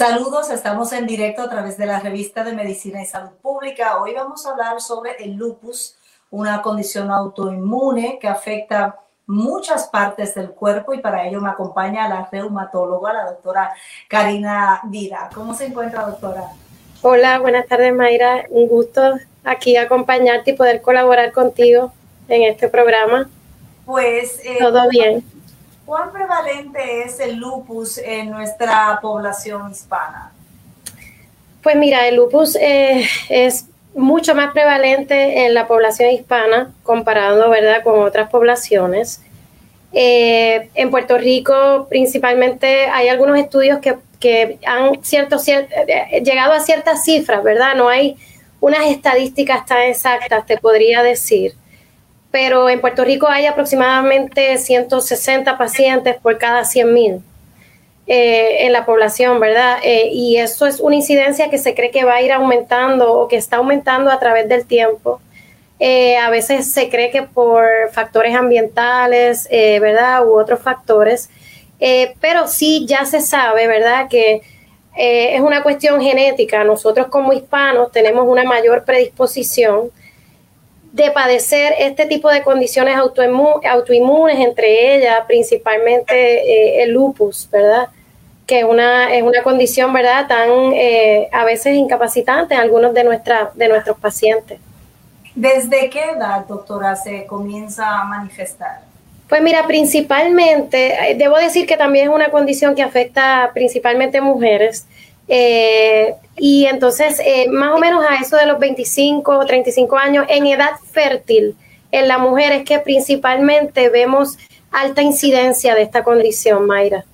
Saludos, estamos en directo a través de la revista de Medicina y Salud Pública. Hoy vamos a hablar sobre el lupus, una condición autoinmune que afecta muchas partes del cuerpo y para ello me acompaña la reumatóloga, la doctora Karina Dira. ¿Cómo se encuentra, doctora? Hola, buenas tardes, Mayra. Un gusto aquí acompañarte y poder colaborar contigo en este programa. Pues... Eh, Todo bien ¿Cuán prevalente es el lupus en nuestra población hispana? Pues mira, el lupus eh, es mucho más prevalente en la población hispana comparado, ¿verdad?, con otras poblaciones. Eh, en Puerto Rico, principalmente, hay algunos estudios que, han cierto, eh, llegado a ciertas cifras, ¿verdad? No hay unas estadísticas tan exactas, te podría decir pero en Puerto Rico hay aproximadamente 160 pacientes por cada 100 mil eh, en la población, ¿verdad? Eh, y eso es una incidencia que se cree que va a ir aumentando o que está aumentando a través del tiempo. Eh, a veces se cree que por factores ambientales, ¿verdad? U otros factores, pero sí ya se sabe, ¿verdad? Que es una cuestión genética. Nosotros como hispanos tenemos una mayor predisposición de padecer este tipo de condiciones autoinmunes, entre ellas principalmente eh, el lupus, ¿verdad? Que una, es una condición, ¿verdad?, tan eh, a veces incapacitante en algunos de, nuestra, de nuestros pacientes. ¿Desde qué edad, doctora, se comienza a manifestar? Pues mira, principalmente, eh, debo decir que también es una condición que afecta principalmente mujeres. Eh, y entonces, eh, más o menos a eso de los 25 o 35 años, en edad fértil, en la mujer es que principalmente vemos alta incidencia de esta condición, Mayra.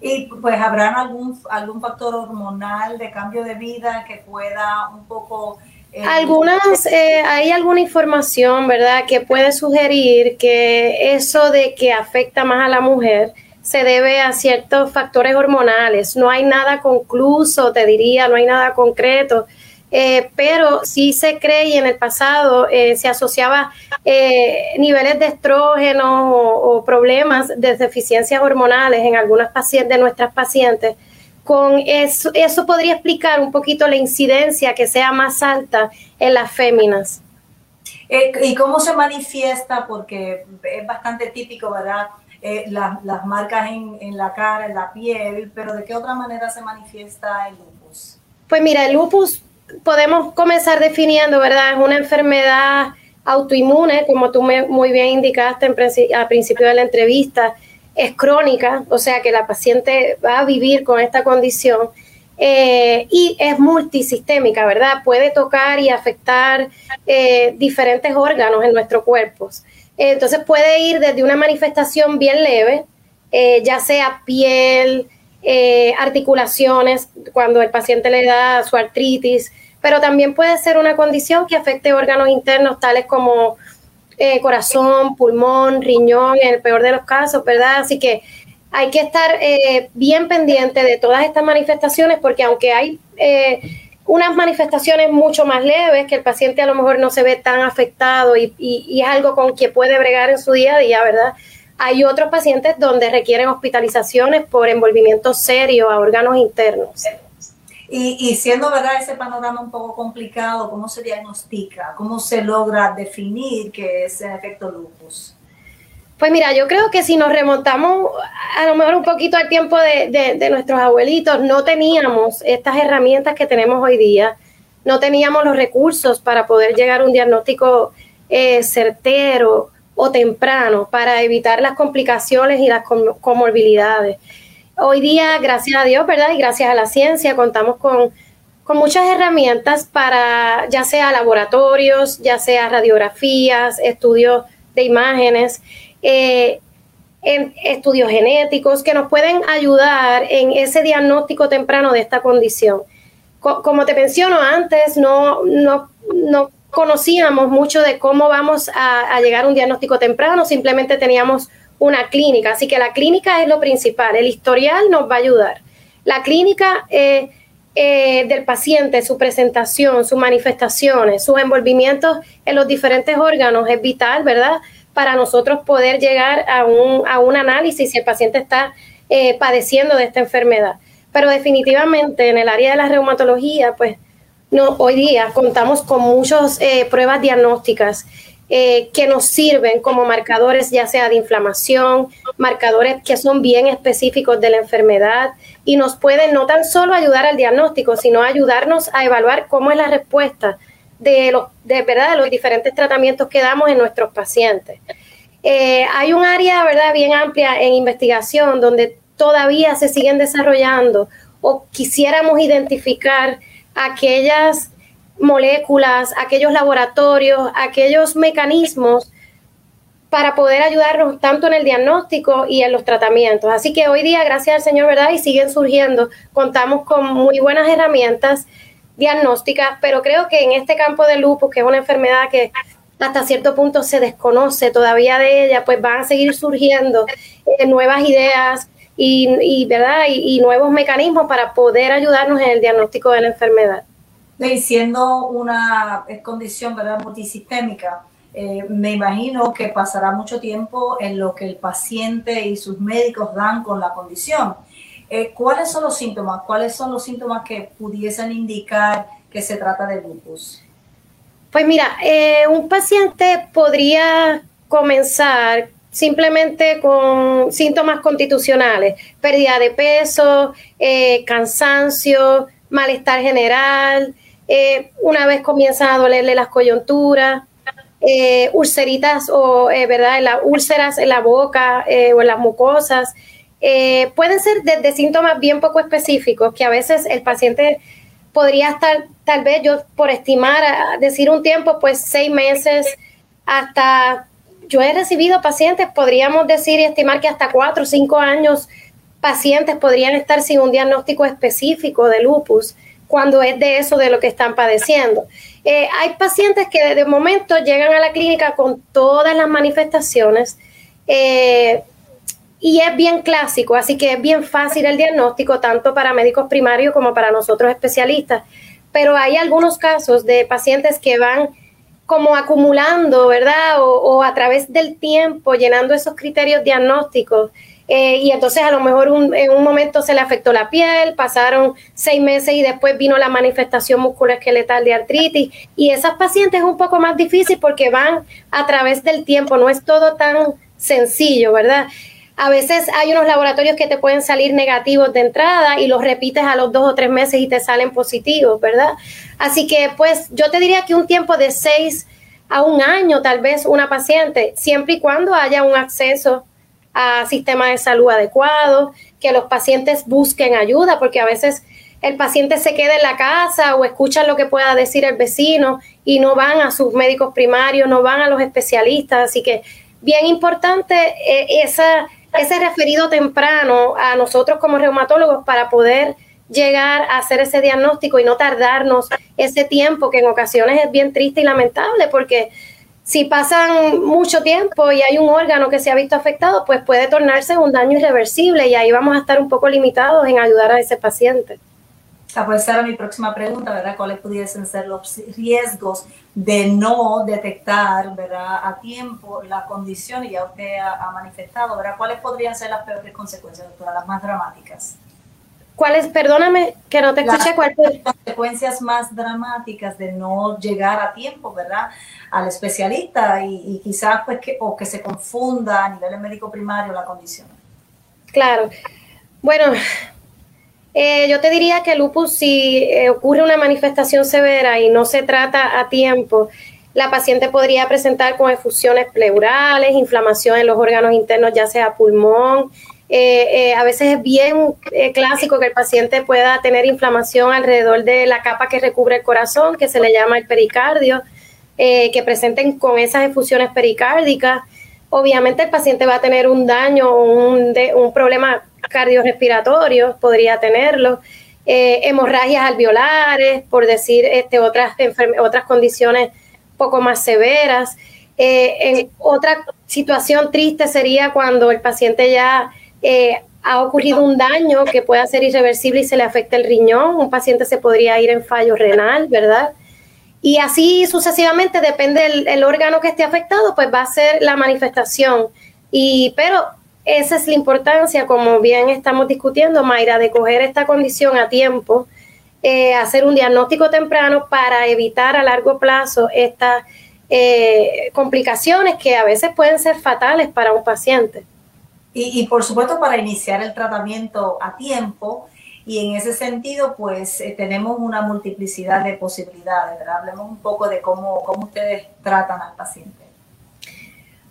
Y pues habrá algún, algún factor hormonal de cambio de vida que pueda un poco... Eh, Algunas, hay alguna información, ¿verdad?, que puede sugerir que eso de que afecta más a la mujer se debe a ciertos factores hormonales. No hay nada concluso, te diría, no hay nada concreto. Eh, pero sí se cree y en el pasado eh, se asociaba eh, niveles de estrógenos o, problemas de deficiencias hormonales en algunas pacientes, de nuestras pacientes. Con eso, eso podría explicar un poquito la incidencia que sea más alta en las féminas. ¿Y cómo se manifiesta? Porque es bastante típico, ¿verdad? Eh, las marcas en, la cara, en la piel, pero ¿de qué otra manera se manifiesta el lupus? Pues mira, el lupus podemos comenzar definiendo, ¿verdad? Es una enfermedad autoinmune, como tú muy bien indicaste en, al principio de la entrevista, es crónica, o sea que la paciente va a vivir con esta condición eh, y es multisistémica, ¿verdad? Puede tocar y afectar eh, diferentes órganos en nuestro cuerpo. Entonces puede ir desde una manifestación bien leve, eh, ya sea piel, eh, articulaciones, cuando el paciente le da su artritis, pero también puede ser una condición que afecte órganos internos tales como eh, corazón, pulmón, riñón, en el peor de los casos, ¿verdad? Así que hay que estar bien pendiente de todas estas manifestaciones porque aunque hay unas manifestaciones mucho más leves, que el paciente a lo mejor no se ve tan afectado y, es algo con que puede bregar en su día a día, ¿verdad? Hay otros pacientes donde requieren hospitalizaciones por envolvimiento serio a órganos internos. Y, y, siendo verdad ese panorama un poco complicado, ¿cómo se diagnostica? ¿Cómo se logra definir que es efecto lupus? Pues mira, yo creo que si nos remontamos a lo mejor un poquito al tiempo de, nuestros abuelitos, no teníamos estas herramientas que tenemos hoy día, no teníamos los recursos para poder llegar a un diagnóstico eh, certero o temprano para evitar las complicaciones y las comorbilidades. Hoy día, gracias a Dios, ¿verdad? Y gracias a la ciencia, contamos con, con muchas herramientas para ya sea laboratorios, ya sea radiografías, estudios de imágenes. Eh, en estudios genéticos que nos pueden ayudar en ese diagnóstico temprano de esta condición. como te menciono antes, no, no, no conocíamos mucho de cómo vamos a, llegar a un diagnóstico temprano, simplemente teníamos una clínica, así que la clínica es lo principal, el historial nos va a ayudar. La clínica eh, eh, del paciente, su presentación, sus manifestaciones, sus envolvimientos en los diferentes órganos es vital, ¿verdad? Para nosotros poder llegar a un, a un análisis si el paciente está eh, padeciendo de esta enfermedad. Pero definitivamente en el área de la reumatología, pues no, hoy día contamos con muchas eh, pruebas diagnósticas eh, que nos sirven como marcadores ya sea de inflamación, marcadores que son bien específicos de la enfermedad y nos pueden no tan solo ayudar al diagnóstico, sino ayudarnos a evaluar cómo es la respuesta de los, de, ¿verdad? de los diferentes tratamientos que damos en nuestros pacientes. Eh, hay un área ¿verdad? bien amplia en investigación donde todavía se siguen desarrollando o quisiéramos identificar aquellas moléculas, aquellos laboratorios, aquellos mecanismos para poder ayudarnos tanto en el diagnóstico y en los tratamientos. Así que hoy día, gracias al Señor, ¿verdad? Y siguen surgiendo, contamos con muy buenas herramientas diagnósticas, pero creo que en este campo de lupus, que es una enfermedad que hasta cierto punto se desconoce todavía de ella, pues van a seguir surgiendo eh, nuevas ideas, y, ¿verdad? Y, nuevos mecanismos para poder ayudarnos en el diagnóstico de la enfermedad. Y siendo una condición ¿verdad? multisistémica, eh, me imagino que pasará mucho tiempo en lo que el paciente y sus médicos dan con la condición. Eh, ¿Cuáles son los síntomas? ¿Cuáles son los síntomas que pudiesen indicar que se trata de lupus? Pues mira, eh, un paciente podría comenzar simplemente con síntomas constitucionales, pérdida de peso, eh, cansancio, malestar general, una vez comienzan a dolerle las coyunturas, ulceritas o, ¿verdad?, las úlceras en la boca o en las mucosas. Pueden ser desde síntomas bien poco específicos que a veces el paciente podría estar, tal vez yo por estimar, decir un tiempo, pues seis meses hasta yo he recibido pacientes, podríamos decir y estimar que hasta cuatro o cinco años pacientes podrían estar sin un diagnóstico específico de lupus cuando es de eso de lo que están padeciendo. Eh, hay pacientes que de momento llegan a la clínica con todas las manifestaciones eh, y es bien clásico, así que es bien fácil el diagnóstico tanto para médicos primarios como para nosotros especialistas. Pero hay algunos casos de pacientes que van como acumulando, ¿verdad? O, a través del tiempo, llenando esos criterios diagnósticos. Eh, y entonces a lo mejor en un momento se le afectó la piel, pasaron seis meses y después vino la manifestación musculoesqueletal de artritis. Y esas pacientes es un poco más difícil porque van a través del tiempo, no es todo tan sencillo, ¿verdad? A veces hay unos laboratorios que te pueden salir negativos de entrada y los repites a los dos o tres meses y te salen positivos, ¿verdad? Así que pues yo te diría que un tiempo de seis a un año tal vez una paciente, siempre y cuando haya un acceso a sistema de salud adecuado, que los pacientes busquen ayuda, porque a veces el paciente se queda en la casa o escucha lo que pueda decir el vecino y no van a sus médicos primarios, no van a los especialistas. Así que bien importante eh, esa ese referido temprano a nosotros como reumatólogos para poder llegar a hacer ese diagnóstico y no tardarnos ese tiempo que en ocasiones es bien triste y lamentable porque si pasan mucho tiempo y hay un órgano que se ha visto afectado, pues puede tornarse un daño irreversible y ahí vamos a estar un poco limitados en ayudar a ese paciente. Esa puede ser mi próxima pregunta, ¿verdad? ¿Cuáles pudiesen ser los riesgos de no detectar, ¿verdad? A tiempo la condición, y ya usted ha, manifestado, ¿verdad? ¿Cuáles podrían ser las peores consecuencias, doctora, las más dramáticas? ¿Cuáles? Perdóname que no te escuché. ¿Cuáles Las consecuencias más dramáticas de no llegar a tiempo, ¿verdad? Al especialista y, quizás pues que, o que se confunda a nivel médico primario la condición. Claro. Bueno, eh, yo te diría que lupus, si eh, ocurre una manifestación severa y no se trata a tiempo, la paciente podría presentar con efusiones pleurales, inflamación en los órganos internos, ya sea pulmón. Eh, a veces es bien clásico que el paciente pueda tener inflamación alrededor de la capa que recubre el corazón, que se le llama el pericardio, que presenten con esas efusiones pericárdicas obviamente el paciente va a tener un daño un problema cardiorrespiratorio, podría tenerlo, eh, hemorragias alveolares, por decir este, otras, otras condiciones poco más severas. Eh, otra situación triste sería cuando el paciente ya eh, ha ocurrido un daño que pueda ser irreversible y se le afecta el riñón. Un paciente se podría ir en fallo renal, ¿verdad? Y así sucesivamente, depende del órgano que esté afectado, pues va a ser la manifestación. Y, pero esa es la importancia, como bien estamos discutiendo, Mayra, de coger esta condición a tiempo, eh, hacer un diagnóstico temprano para evitar a largo plazo estas eh, complicaciones que a veces pueden ser fatales para un paciente. Y, por supuesto para iniciar el tratamiento a tiempo y en ese sentido pues eh, tenemos una multiplicidad de posibilidades, Hablemos un poco de cómo, cómo ustedes tratan al paciente.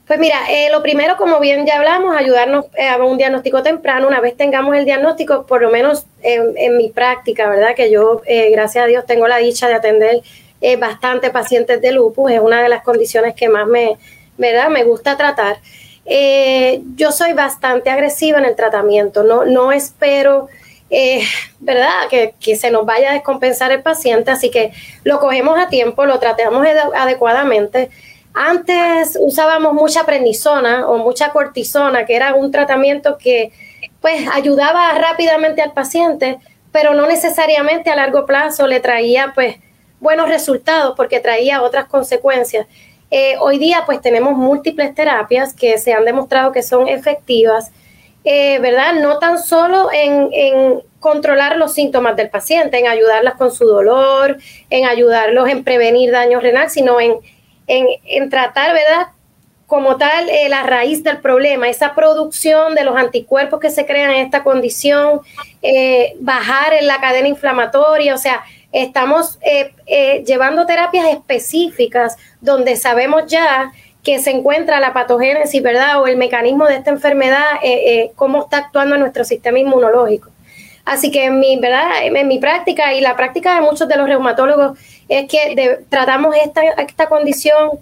Pues mira, eh, lo primero, como bien ya hablamos, ayudarnos eh, a un diagnóstico temprano. Una vez tengamos el diagnóstico, por lo menos en, mi práctica, ¿verdad? Que yo, eh, gracias a Dios, tengo la dicha de atender bastante pacientes de lupus. Es una de las condiciones que más me, ¿verdad? me gusta tratar. yo soy bastante agresiva en el tratamiento. No, no espero, ¿verdad? Que, que se nos vaya a descompensar el paciente. Así que lo cogemos a tiempo, lo tratamos adecuadamente antes usábamos mucha prednisona o mucha cortisona, que era un tratamiento que pues ayudaba rápidamente al paciente, pero no necesariamente a largo plazo le traía pues buenos resultados porque traía otras consecuencias. Eh, hoy día pues tenemos múltiples terapias que se han demostrado que son efectivas, eh, ¿verdad? No tan solo en, controlar los síntomas del paciente, en ayudarlas con su dolor, en ayudarlos en prevenir daño renal, sino en en, tratar, ¿verdad? Como tal, eh, la raíz del problema, esa producción de los anticuerpos que se crean en esta condición, eh, bajar en la cadena inflamatoria, o sea, estamos eh, llevando terapias específicas donde sabemos ya que se encuentra la patogénesis, ¿verdad? O el mecanismo de esta enfermedad, cómo está actuando nuestro sistema inmunológico. Así que en mi, ¿verdad? en mi práctica y la práctica de muchos de los reumatólogos es que tratamos esta, esta condición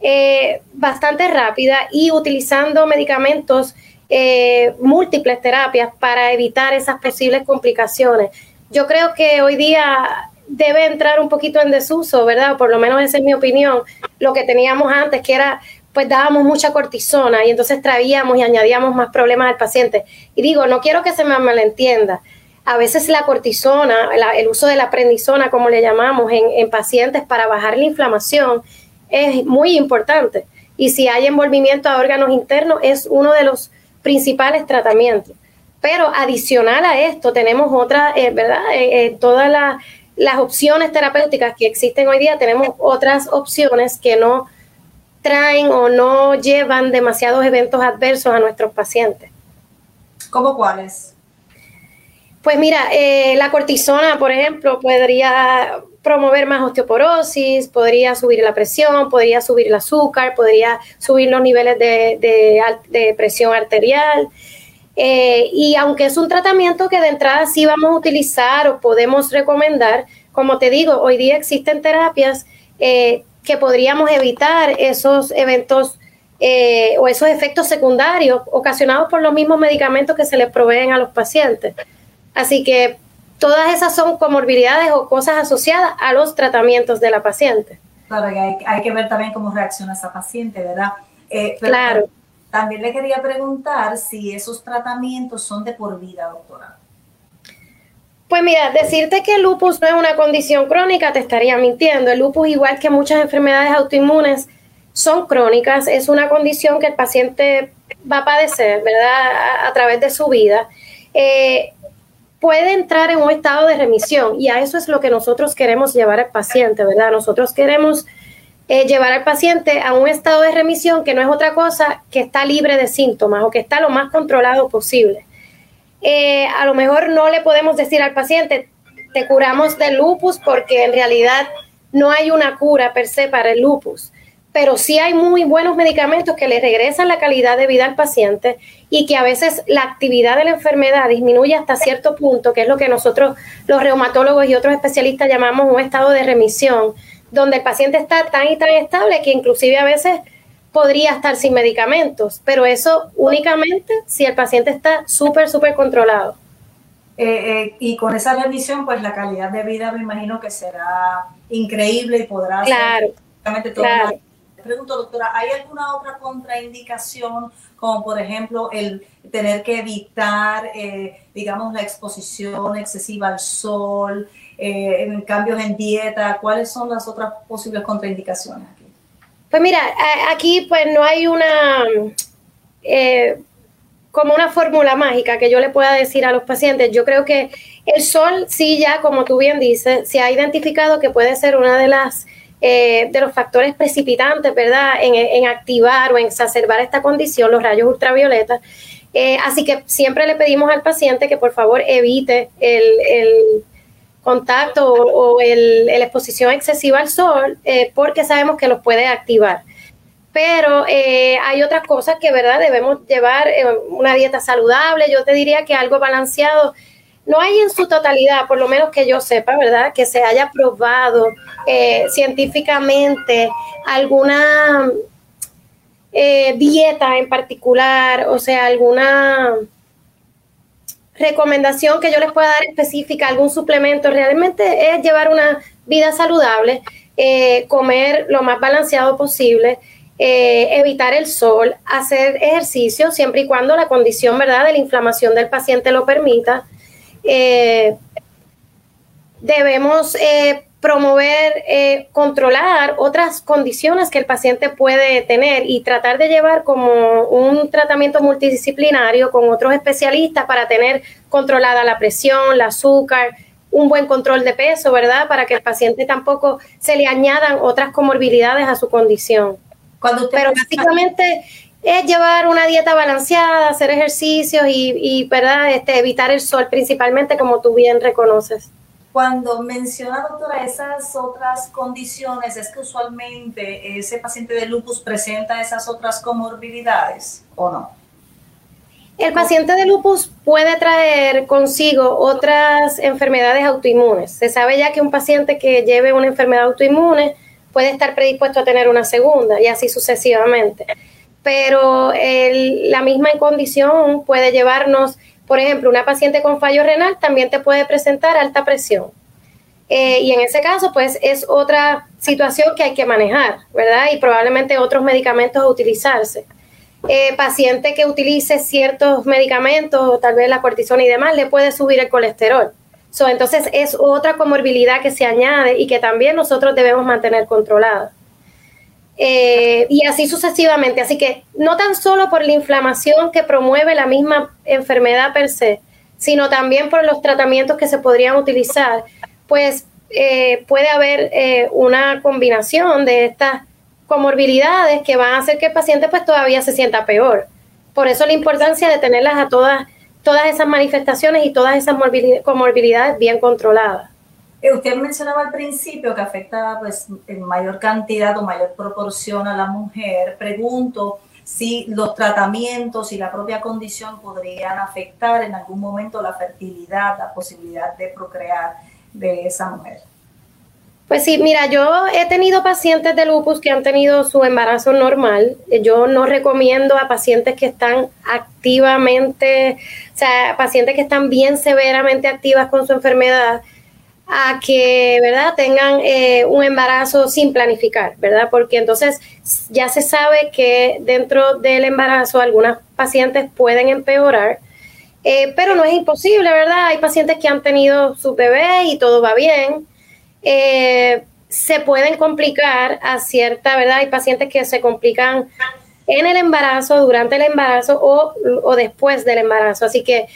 eh, bastante rápida y utilizando medicamentos, eh, múltiples terapias para evitar esas posibles complicaciones. Yo creo que hoy día debe entrar un poquito en desuso, ¿verdad? Por lo menos esa es mi opinión. Lo que teníamos antes, que era, pues dábamos mucha cortisona y entonces traíamos y añadíamos más problemas al paciente. Y digo, no quiero que se me malentienda a veces la cortisona, el uso de la prednisona, como le llamamos, en, pacientes para bajar la inflamación es muy importante. Y si hay envolvimiento a órganos internos, es uno de los principales tratamientos. Pero adicional a esto, tenemos otras, eh, ¿verdad? Eh, eh, todas las opciones terapéuticas que existen hoy día, tenemos otras opciones que no traen o no llevan demasiados eventos adversos a nuestros pacientes. ¿Cómo cuáles? Pues mira, eh, la cortisona, por ejemplo, podría promover más osteoporosis, podría subir la presión, podría subir el azúcar, podría subir los niveles de, presión arterial. Eh, y aunque es un tratamiento que de entrada sí vamos a utilizar o podemos recomendar, como te digo, hoy día existen terapias eh, que podríamos evitar esos eventos o esos efectos secundarios ocasionados por los mismos medicamentos que se les proveen a los pacientes. Así que todas esas son comorbilidades o cosas asociadas a los tratamientos de la paciente. Claro, hay, que ver también cómo reacciona esa paciente, ¿verdad? Eh, claro. También le quería preguntar si esos tratamientos son de por vida, doctora. Pues mira, decirte que el lupus no es una condición crónica te estaría mintiendo. El lupus, igual que muchas enfermedades autoinmunes, son crónicas. Es una condición que el paciente va a padecer, ¿verdad? A, través de su vida. Eh, puede entrar en un estado de remisión y a eso es lo que nosotros queremos llevar al paciente, ¿verdad? Nosotros queremos eh, llevar al paciente a un estado de remisión que no es otra cosa que está libre de síntomas o que está lo más controlado posible. Eh, a lo mejor no le podemos decir al paciente, te curamos del lupus porque en realidad no hay una cura per se para el lupus. Pero sí hay muy buenos medicamentos que le regresan la calidad de vida al paciente y que a veces la actividad de la enfermedad disminuye hasta cierto punto, que es lo que nosotros los reumatólogos y otros especialistas llamamos un estado de remisión, donde el paciente está tan y tan estable que inclusive a veces podría estar sin medicamentos, pero eso únicamente si el paciente está súper, súper controlado. Eh, eh, y con esa remisión, pues la calidad de vida me imagino que será increíble y podrá claro, ser todo. Claro. Pregunto, doctora, ¿hay alguna otra contraindicación, como por ejemplo el tener que evitar, eh, digamos, la exposición excesiva al sol, en cambios en dieta? ¿Cuáles son las otras posibles contraindicaciones aquí? Pues mira, aquí pues no hay una como una fórmula mágica que yo le pueda decir a los pacientes. Yo creo que el sol, sí, ya como tú bien dices, se ha identificado que puede ser una de las eh, de los factores precipitantes, ¿verdad?, en, activar o en exacerbar esta condición, los rayos ultravioletas. Eh, así que siempre le pedimos al paciente que por favor evite el, contacto o, la exposición excesiva al sol, eh, porque sabemos que los puede activar pero eh, hay otras cosas que, ¿verdad? Debemos llevar eh, una dieta saludable. Yo te diría que algo balanceado no hay en su totalidad, por lo menos que yo sepa, ¿verdad? Que se haya probado científicamente alguna dieta en particular, o sea, alguna recomendación que yo les pueda dar específica, algún suplemento, realmente es llevar una vida saludable, comer lo más balanceado posible eh, evitar el sol, hacer ejercicio siempre y cuando la condición ¿verdad? de la inflamación del paciente lo permita. Eh, debemos eh, promover, controlar otras condiciones que el paciente puede tener y tratar de llevar como un tratamiento multidisciplinario con otros especialistas para tener controlada la presión, el azúcar, un buen control de peso, ¿verdad? Para que el paciente tampoco se le añadan otras comorbilidades a su condición. Pero básicamente es llevar una dieta balanceada, hacer ejercicios y, ¿verdad? Este, evitar el sol principalmente, como tú bien reconoces. Cuando menciona, doctora, esas otras condiciones, es que usualmente ese paciente de lupus presenta esas otras comorbilidades o no? El paciente de lupus puede traer consigo otras enfermedades autoinmunes. Se sabe ya que un paciente que lleve una enfermedad autoinmune puede estar predispuesto a tener una segunda y así sucesivamente. Pero la misma condición puede llevarnos, por ejemplo, una paciente con fallo renal también te puede presentar alta presión. Eh, y en ese caso, pues es otra situación que hay que manejar, ¿verdad? Y probablemente otros medicamentos a utilizarse. Eh, paciente que utilice ciertos medicamentos, tal vez la cortisona y demás, le puede subir el colesterol entonces es otra comorbilidad que se añade y que también nosotros debemos mantener controlada. Eh, y así sucesivamente. Así que no tan solo por la inflamación que promueve la misma enfermedad per se, sino también por los tratamientos que se podrían utilizar, pues eh, puede haber eh, una combinación de estas comorbilidades que van a hacer que el paciente pues todavía se sienta peor. Por eso la importancia de tenerlas a todas todas esas manifestaciones y todas esas comorbilidades bien controladas. Eh, usted mencionaba al principio que afecta pues, en mayor cantidad o mayor proporción a la mujer. Pregunto si los tratamientos y la propia condición podrían afectar en algún momento la fertilidad, la posibilidad de procrear de esa mujer. Pues sí, mira, yo he tenido pacientes de lupus que han tenido su embarazo normal. Yo no recomiendo a pacientes que están activamente, o sea, pacientes que están bien severamente activas con su enfermedad, a que, ¿verdad?, tengan eh, un embarazo sin planificar, ¿verdad? Porque entonces ya se sabe que dentro del embarazo algunas pacientes pueden empeorar, eh, pero no es imposible, ¿verdad? Hay pacientes que han tenido su bebé y todo va bien eh, se pueden complicar a cierta, ¿verdad? Hay pacientes que se complican en el embarazo, durante el embarazo o, después del embarazo. Así que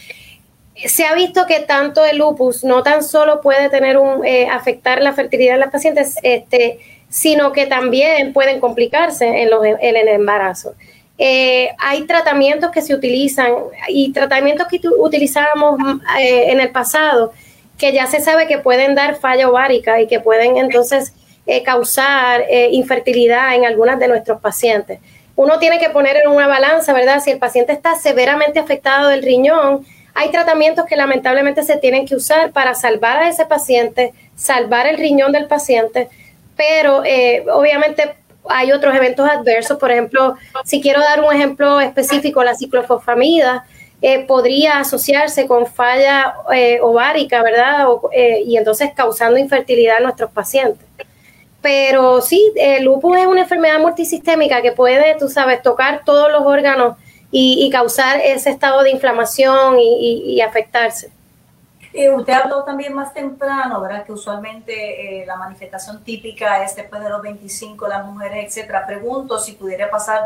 se ha visto que tanto el lupus no tan solo puede tener un eh, afectar la fertilidad de las pacientes, este, sino que también pueden complicarse en, los, en el embarazo. Eh, hay tratamientos que se utilizan y tratamientos que utilizábamos en el pasado que ya se sabe que pueden dar falla ovárica y que pueden entonces eh, causar eh, infertilidad en algunas de nuestros pacientes. Uno tiene que poner en una balanza, ¿verdad? Si el paciente está severamente afectado del riñón, hay tratamientos que lamentablemente se tienen que usar para salvar a ese paciente, salvar el riñón del paciente, pero eh, obviamente hay otros eventos adversos, por ejemplo, si quiero dar un ejemplo específico, la ciclofosfamida eh, podría asociarse con falla eh, ovárica, ¿verdad? Eh, y entonces causando infertilidad en nuestros pacientes. Pero sí, el lupus es una enfermedad multisistémica que puede, tú sabes, tocar todos los órganos y, causar ese estado de inflamación y afectarse. Eh, usted habló también más temprano, ¿verdad? Que usualmente eh, la manifestación típica es después de los 25, las mujeres, etcétera. Pregunto si pudiera pasar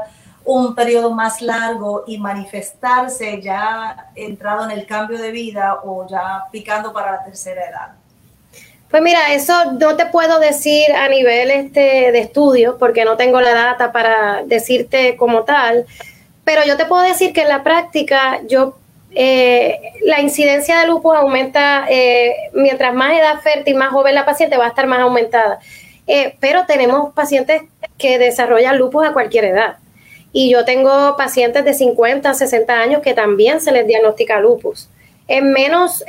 un periodo más largo y manifestarse ya entrado en el cambio de vida o ya picando para la tercera edad. Pues mira, eso no te puedo decir a nivel este de estudio porque no tengo la data para decirte como tal, pero yo te puedo decir que en la práctica yo eh, la incidencia de lupus aumenta, eh, mientras más edad fértil, más joven la paciente va a estar más aumentada. Eh, pero tenemos pacientes que desarrollan lupus a cualquier edad. Y yo tengo pacientes de 50, 60 años que también se les diagnostica lupus. En menos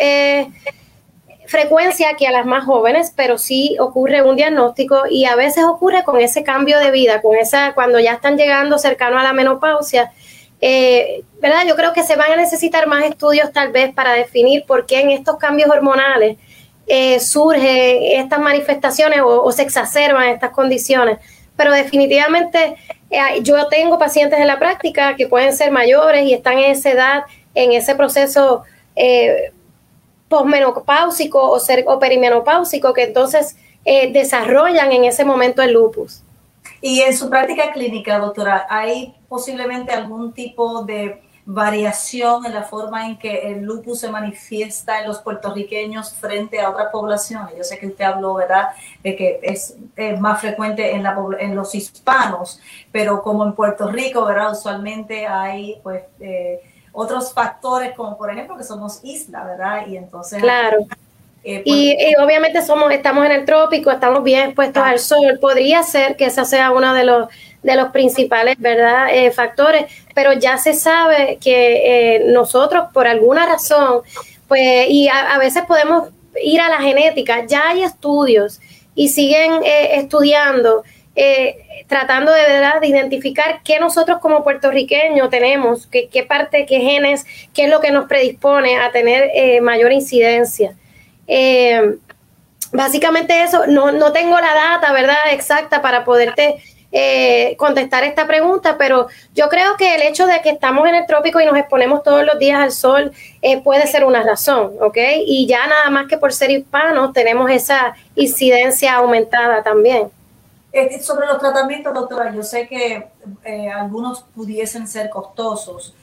frecuencia que a las más jóvenes, pero sí ocurre un diagnóstico y a veces ocurre con ese cambio de vida, con esa, cuando ya están llegando cercano a la menopausia, eh, ¿verdad? Yo creo que se van a necesitar más estudios tal vez para definir por qué en estos cambios hormonales eh, surgen estas manifestaciones o, se exacerban estas condiciones. Pero definitivamente eh, yo tengo pacientes en la práctica que pueden ser mayores y están en esa edad, en ese proceso eh, posmenopáusico o, ser, o perimenopáusico que entonces desarrollan en ese momento el lupus. Y en su práctica clínica, doctora, ¿hay posiblemente algún tipo de variación en la forma en que el lupus se manifiesta en los puertorriqueños frente a otras poblaciones? Yo sé que usted habló, ¿verdad?, de que es, más frecuente en, la, en los hispanos, pero como en Puerto Rico, ¿verdad?, usualmente hay, pues, eh, otros factores, como por ejemplo que somos isla, ¿verdad? Y entonces... Claro. Eh, y, obviamente somos, estamos en el trópico, estamos bien expuestos al sol. Podría ser que ese sea uno de los de los principales verdad eh, factores, pero ya se sabe que eh, nosotros por alguna razón, pues, y a, veces podemos ir a la genética, ya hay estudios y siguen estudiando, tratando de verdad de identificar qué nosotros como puertorriqueños tenemos, qué, qué parte, qué genes, qué es lo que nos predispone a tener mayor incidencia. Eh, básicamente eso, no, no tengo la data, ¿verdad? Exacta para poderte eh, contestar esta pregunta, pero yo creo que el hecho de que estamos en el trópico y nos exponemos todos los días al sol eh, puede ser una razón, ¿ok? Y ya nada más que por ser hispanos tenemos esa incidencia aumentada también. sobre los tratamientos, doctora, yo sé que algunos pudiesen ser costosos.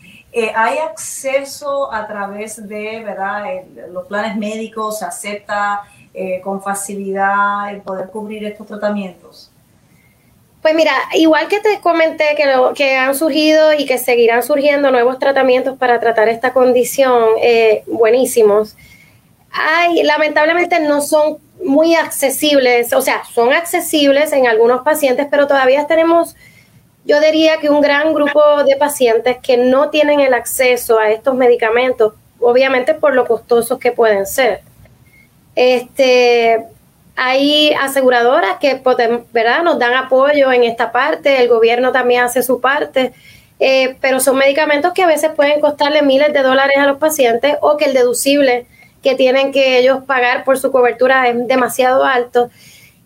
¿Hay acceso a través de ¿verdad? los planes médicos? ¿Se acepta eh, con facilidad el poder cubrir estos tratamientos? Pues mira, igual que te comenté que, que han surgido y que seguirán surgiendo nuevos tratamientos para tratar esta condición, eh, buenísimos. Hay, lamentablemente no son muy accesibles, o sea, son accesibles en algunos pacientes, pero todavía tenemos yo diría que un gran grupo de pacientes que no tienen el acceso a estos medicamentos, obviamente por lo costosos que pueden ser. Este, hay aseguradoras que ¿verdad? nos dan apoyo en esta parte, el gobierno también hace su parte, eh, pero son medicamentos que a veces pueden costarle miles de dólares a los pacientes o que el deducible que tienen que ellos pagar por su cobertura es demasiado alto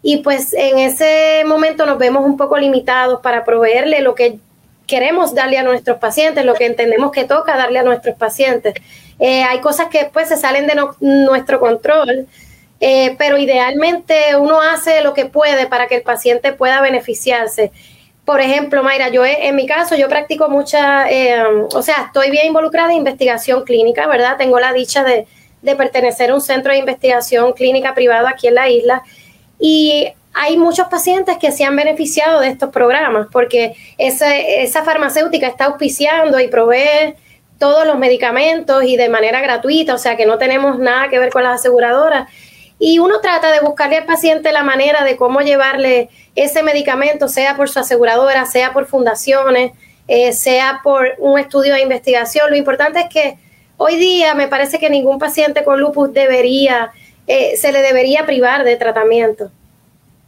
y pues en ese momento nos vemos un poco limitados para proveerle lo que queremos darle a nuestros pacientes, lo que entendemos que toca darle a nuestros pacientes. Eh, hay cosas que pues se salen de nuestro control, eh, pero idealmente uno hace lo que puede para que el paciente pueda beneficiarse. Por ejemplo, Mayra, yo en mi caso, yo practico mucha, eh, o sea, estoy bien involucrada en investigación clínica, ¿verdad? Tengo la dicha de, de pertenecer a un centro de investigación clínica privado aquí en la isla y hay muchos pacientes que se han beneficiado de estos programas porque esa, esa farmacéutica está auspiciando y provee todos los medicamentos y de manera gratuita, o sea que no tenemos nada que ver con las aseguradoras. Y uno trata de buscarle al paciente la manera de cómo llevarle ese medicamento, sea por su aseguradora, sea por fundaciones, eh, sea por un estudio de investigación. Lo importante es que hoy día me parece que ningún paciente con lupus debería eh, se le debería privar de tratamiento.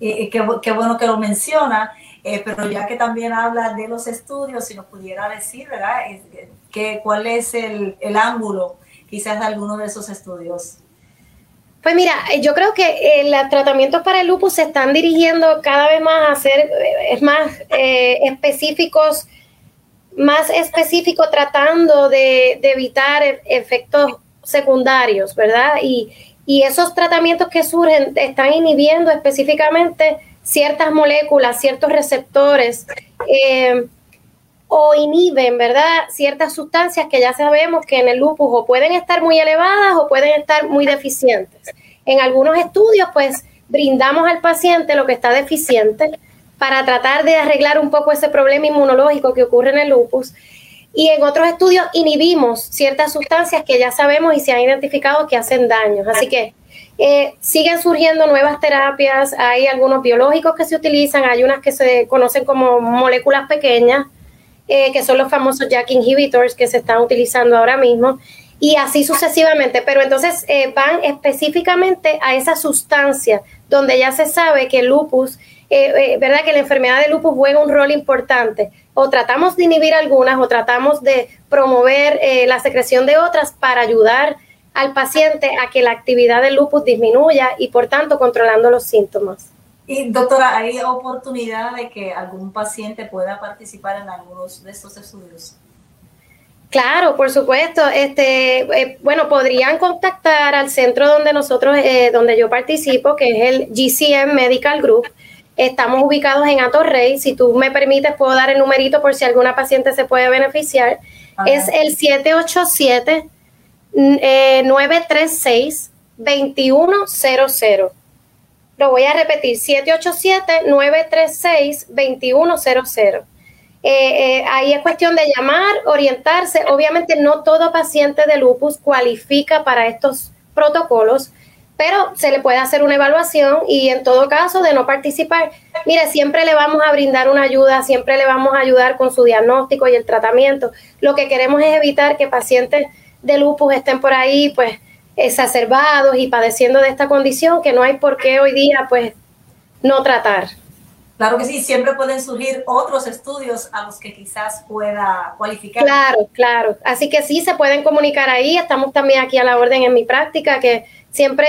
Eh, qué, bueno que lo menciona. eh, pero ya que también habla de los estudios, si nos pudiera decir, ¿verdad? Que, ¿Cuál es el, el ángulo quizás de alguno de esos estudios? Pues mira, yo creo que eh, los tratamientos para el lupus se están dirigiendo cada vez más a ser es más eh, específicos, más específicos tratando de, de, evitar efectos secundarios, ¿verdad? Y, y esos tratamientos que surgen están inhibiendo específicamente ciertas moléculas, ciertos receptores, eh, o inhiben, ¿verdad? Ciertas sustancias que ya sabemos que en el lupus o pueden estar muy elevadas o pueden estar muy deficientes. En algunos estudios, pues, brindamos al paciente lo que está deficiente para tratar de arreglar un poco ese problema inmunológico que ocurre en el lupus. Y en otros estudios inhibimos ciertas sustancias que ya sabemos y se han identificado que hacen daño. Así que eh, siguen surgiendo nuevas terapias, hay algunos biológicos que se utilizan, hay unas que se conocen como moléculas pequeñas, eh, que son los famosos JAK inhibitors que se están utilizando ahora mismo, y así sucesivamente. Pero entonces eh, van específicamente a esa sustancia donde ya se sabe que el lupus, ¿verdad? Que la enfermedad de lupus juega un rol importante. O tratamos de inhibir algunas o tratamos de promover la secreción de otras para ayudar al paciente a que la actividad del lupus disminuya y por tanto controlando los síntomas. Y doctora, ¿hay oportunidad de que algún paciente pueda participar en algunos de estos estudios? Claro, por supuesto. Este, eh, bueno, podrían contactar al centro donde nosotros, eh, donde yo participo, que es el GCM Medical Group. Estamos ubicados en Atorrey. Si tú me permites, puedo dar el numerito por si alguna paciente se puede beneficiar. Es el 787 936-2100. Lo voy a repetir, 787-936-2100. Eh, eh, ahí es cuestión de llamar, orientarse. Obviamente no todo paciente de lupus cualifica para estos protocolos, pero se le puede hacer una evaluación y en todo caso de no participar, mire, siempre le vamos a brindar una ayuda, siempre le vamos a ayudar con su diagnóstico y el tratamiento. Lo que queremos es evitar que pacientes de lupus estén por ahí pues exacerbados y padeciendo de esta condición que no hay por qué hoy día pues no tratar. Claro que sí, siempre pueden surgir otros estudios a los que quizás pueda cualificar. Claro, claro. Así que sí, se pueden comunicar ahí. Estamos también aquí a la orden en mi práctica, que siempre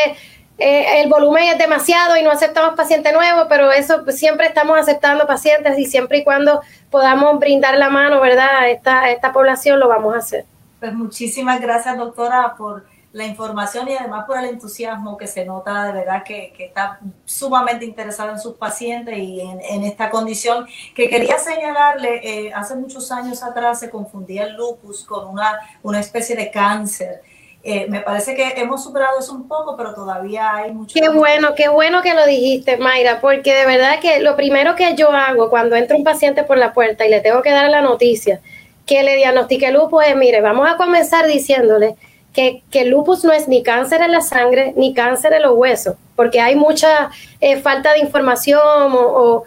eh, el volumen es demasiado y no aceptamos paciente nuevo, pero eso pues, siempre estamos aceptando pacientes y siempre y cuando podamos brindar la mano, ¿verdad? A esta, esta población lo vamos a hacer. Pues muchísimas gracias, doctora, por la información y además por el entusiasmo que se nota de verdad que, está sumamente interesada en sus pacientes y en, esta condición que quería señalarle, eh, hace muchos años atrás se confundía el lupus con una, una especie de cáncer. Eh, me parece que hemos superado eso un poco, pero todavía hay mucho. Qué bueno, qué bueno que lo dijiste, Mayra, porque de verdad que lo primero que yo hago cuando entra un paciente por la puerta y le tengo que dar la noticia que le diagnostique lupus es, mire, vamos a comenzar diciéndole que, que, lupus no es ni cáncer en la sangre ni cáncer en los huesos, porque hay mucha eh, falta de información o, o,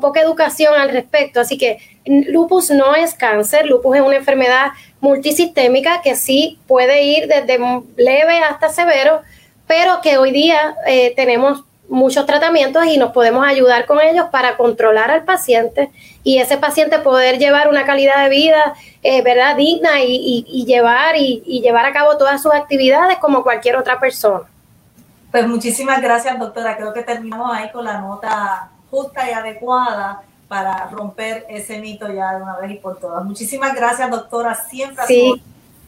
poca educación al respecto. Así que lupus no es cáncer, lupus es una enfermedad multisistémica que sí puede ir desde leve hasta severo, pero que hoy día eh, tenemos muchos tratamientos y nos podemos ayudar con ellos para controlar al paciente y ese paciente poder llevar una calidad de vida eh, verdad digna y, llevar y, llevar a cabo todas sus actividades como cualquier otra persona. Pues muchísimas gracias doctora, creo que terminamos ahí con la nota justa y adecuada para romper ese mito ya de una vez y por todas. Muchísimas gracias doctora, siempre. Sí,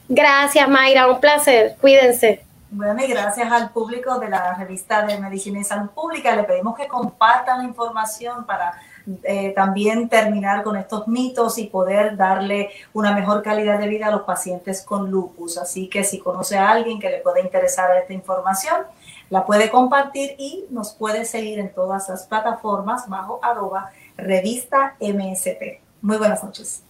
gracias Mayra, un placer, cuídense. Bueno, y gracias al público de la revista de Medicina y Salud Pública. Le pedimos que compartan la información para eh, también terminar con estos mitos y poder darle una mejor calidad de vida a los pacientes con lupus. Así que si conoce a alguien que le pueda interesar esta información, la puede compartir y nos puede seguir en todas las plataformas bajo arroba revista MSP. Muy buenas noches.